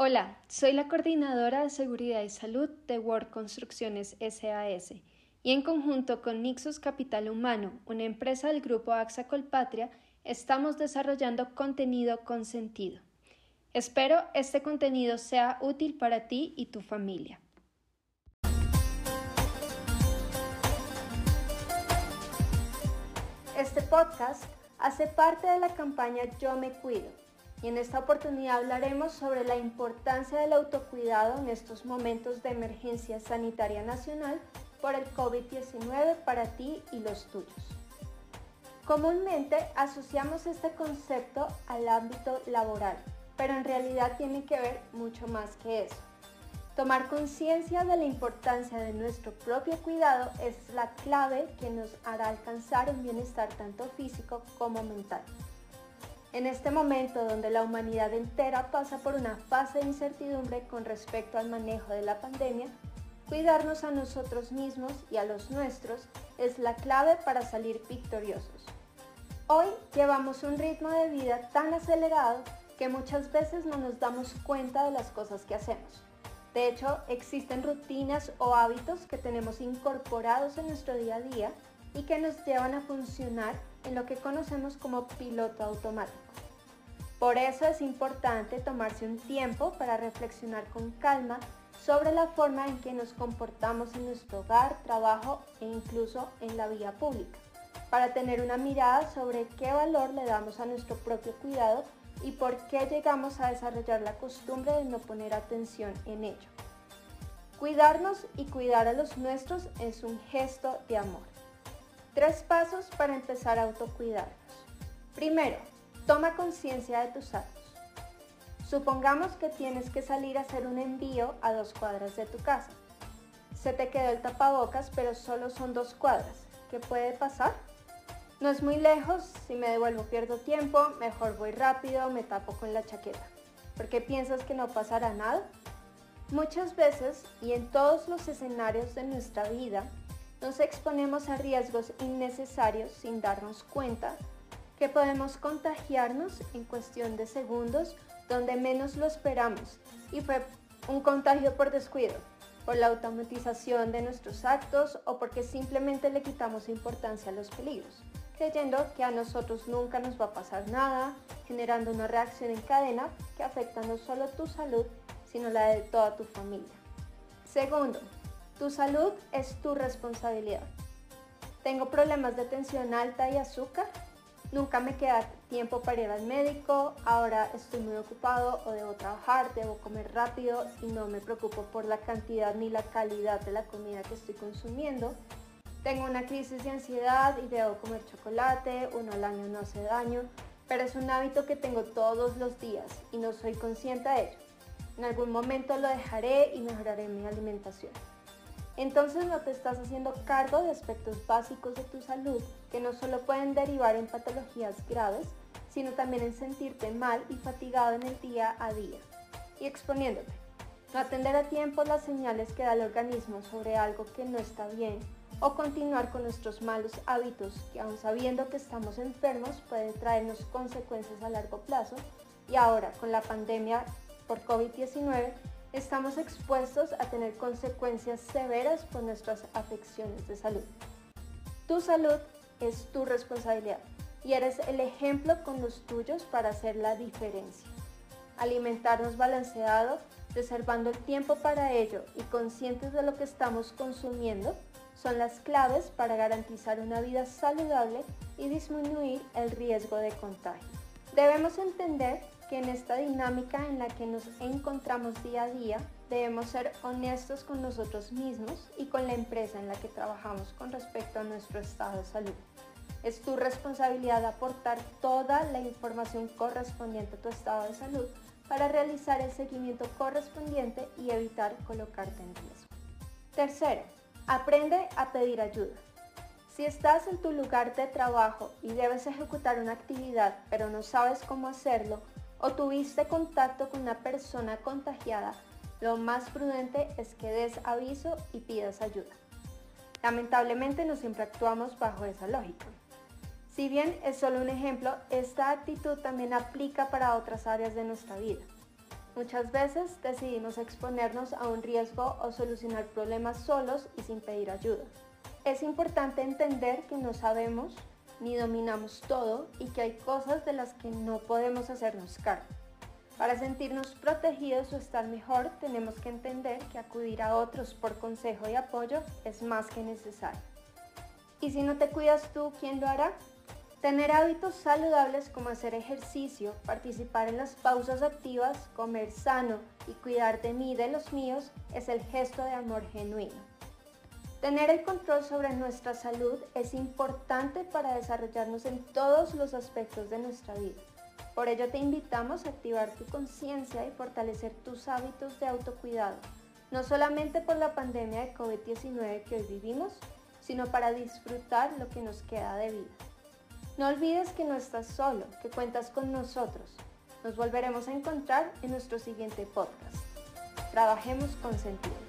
Hola, soy la coordinadora de seguridad y salud de World Construcciones SAS y en conjunto con Nixos Capital Humano, una empresa del grupo AXA Colpatria, estamos desarrollando contenido con sentido. Espero este contenido sea útil para ti y tu familia. Este podcast hace parte de la campaña Yo me cuido y en esta oportunidad hablaremos sobre la importancia del autocuidado en estos momentos de emergencia sanitaria nacional por el COVID-19 para ti y los tuyos. Comúnmente asociamos este concepto al ámbito laboral, pero en realidad tiene que ver mucho más que eso. Tomar conciencia de la importancia de nuestro propio cuidado es la clave que nos hará alcanzar un bienestar tanto físico como mental. En este momento donde la humanidad entera pasa por una fase de incertidumbre con respecto al manejo de la pandemia, cuidarnos a nosotros mismos y a los nuestros es la clave para salir victoriosos. Hoy llevamos un ritmo de vida tan acelerado que muchas veces no nos damos cuenta de las cosas que hacemos. De hecho, existen rutinas o hábitos que tenemos incorporados en nuestro día a día y que nos llevan a funcionar en lo que conocemos como piloto automático. Por eso es importante tomarse un tiempo para reflexionar con calma sobre la forma en que nos comportamos en nuestro hogar, trabajo e incluso en la vía pública, para tener una mirada sobre qué valor le damos a nuestro propio cuidado y por qué llegamos a desarrollar la costumbre de no poner atención en ello. Cuidarnos y cuidar a los nuestros es un gesto de amor. Tres pasos para empezar a autocuidarnos. Primero, toma conciencia de tus actos. Supongamos que tienes que salir a hacer un envío a dos cuadras de tu casa. Se te quedó el tapabocas, pero solo son dos cuadras. ¿Qué puede pasar? No es muy lejos, si me devuelvo pierdo tiempo, mejor voy rápido, me tapo con la chaqueta. ¿Por qué piensas que no pasará nada? Muchas veces y en todos los escenarios de nuestra vida, nos exponemos a riesgos innecesarios sin darnos cuenta que podemos contagiarnos en cuestión de segundos donde menos lo esperamos y fue un contagio por descuido, por la automatización de nuestros actos o porque simplemente le quitamos importancia a los peligros, creyendo que a nosotros nunca nos va a pasar nada, generando una reacción en cadena que afecta no solo tu salud, sino la de toda tu familia. Segundo, tu salud es tu responsabilidad. Tengo problemas de tensión alta y azúcar. Nunca me queda tiempo para ir al médico. Ahora estoy muy ocupado o debo trabajar, debo comer rápido y no me preocupo por la cantidad ni la calidad de la comida que estoy consumiendo. Tengo una crisis de ansiedad y debo comer chocolate. Uno al año no hace daño, pero es un hábito que tengo todos los días y no soy consciente de ello. En algún momento lo dejaré y mejoraré mi alimentación entonces no te estás haciendo cargo de aspectos básicos de tu salud que no solo pueden derivar en patologías graves, sino también en sentirte mal y fatigado en el día a día y exponiéndote. No atender a tiempo las señales que da el organismo sobre algo que no está bien o continuar con nuestros malos hábitos que aun sabiendo que estamos enfermos pueden traernos consecuencias a largo plazo y ahora con la pandemia por COVID-19 estamos expuestos a tener consecuencias severas por nuestras afecciones de salud. Tu salud es tu responsabilidad y eres el ejemplo con los tuyos para hacer la diferencia. Alimentarnos balanceado, reservando el tiempo para ello y conscientes de lo que estamos consumiendo son las claves para garantizar una vida saludable y disminuir el riesgo de contagio. Debemos entender que en esta dinámica en la que nos encontramos día a día, debemos ser honestos con nosotros mismos y con la empresa en la que trabajamos con respecto a nuestro estado de salud. Es tu responsabilidad aportar toda la información correspondiente a tu estado de salud para realizar el seguimiento correspondiente y evitar colocarte en riesgo. Tercero, aprende a pedir ayuda. Si estás en tu lugar de trabajo y debes ejecutar una actividad pero no sabes cómo hacerlo o tuviste contacto con una persona contagiada, lo más prudente es que des aviso y pidas ayuda. Lamentablemente no siempre actuamos bajo esa lógica. Si bien es solo un ejemplo, esta actitud también aplica para otras áreas de nuestra vida. Muchas veces decidimos exponernos a un riesgo o solucionar problemas solos y sin pedir ayuda. Es importante entender que no sabemos ni dominamos todo y que hay cosas de las que no podemos hacernos cargo. Para sentirnos protegidos o estar mejor tenemos que entender que acudir a otros por consejo y apoyo es más que necesario. ¿Y si no te cuidas tú, quién lo hará? Tener hábitos saludables como hacer ejercicio, participar en las pausas activas, comer sano y cuidar de mí y de los míos es el gesto de amor genuino. Tener el control sobre nuestra salud es importante para desarrollarnos en todos los aspectos de nuestra vida. Por ello te invitamos a activar tu conciencia y fortalecer tus hábitos de autocuidado, no solamente por la pandemia de COVID-19 que hoy vivimos, sino para disfrutar lo que nos queda de vida. No olvides que no estás solo, que cuentas con nosotros. Nos volveremos a encontrar en nuestro siguiente podcast. Trabajemos con sentido.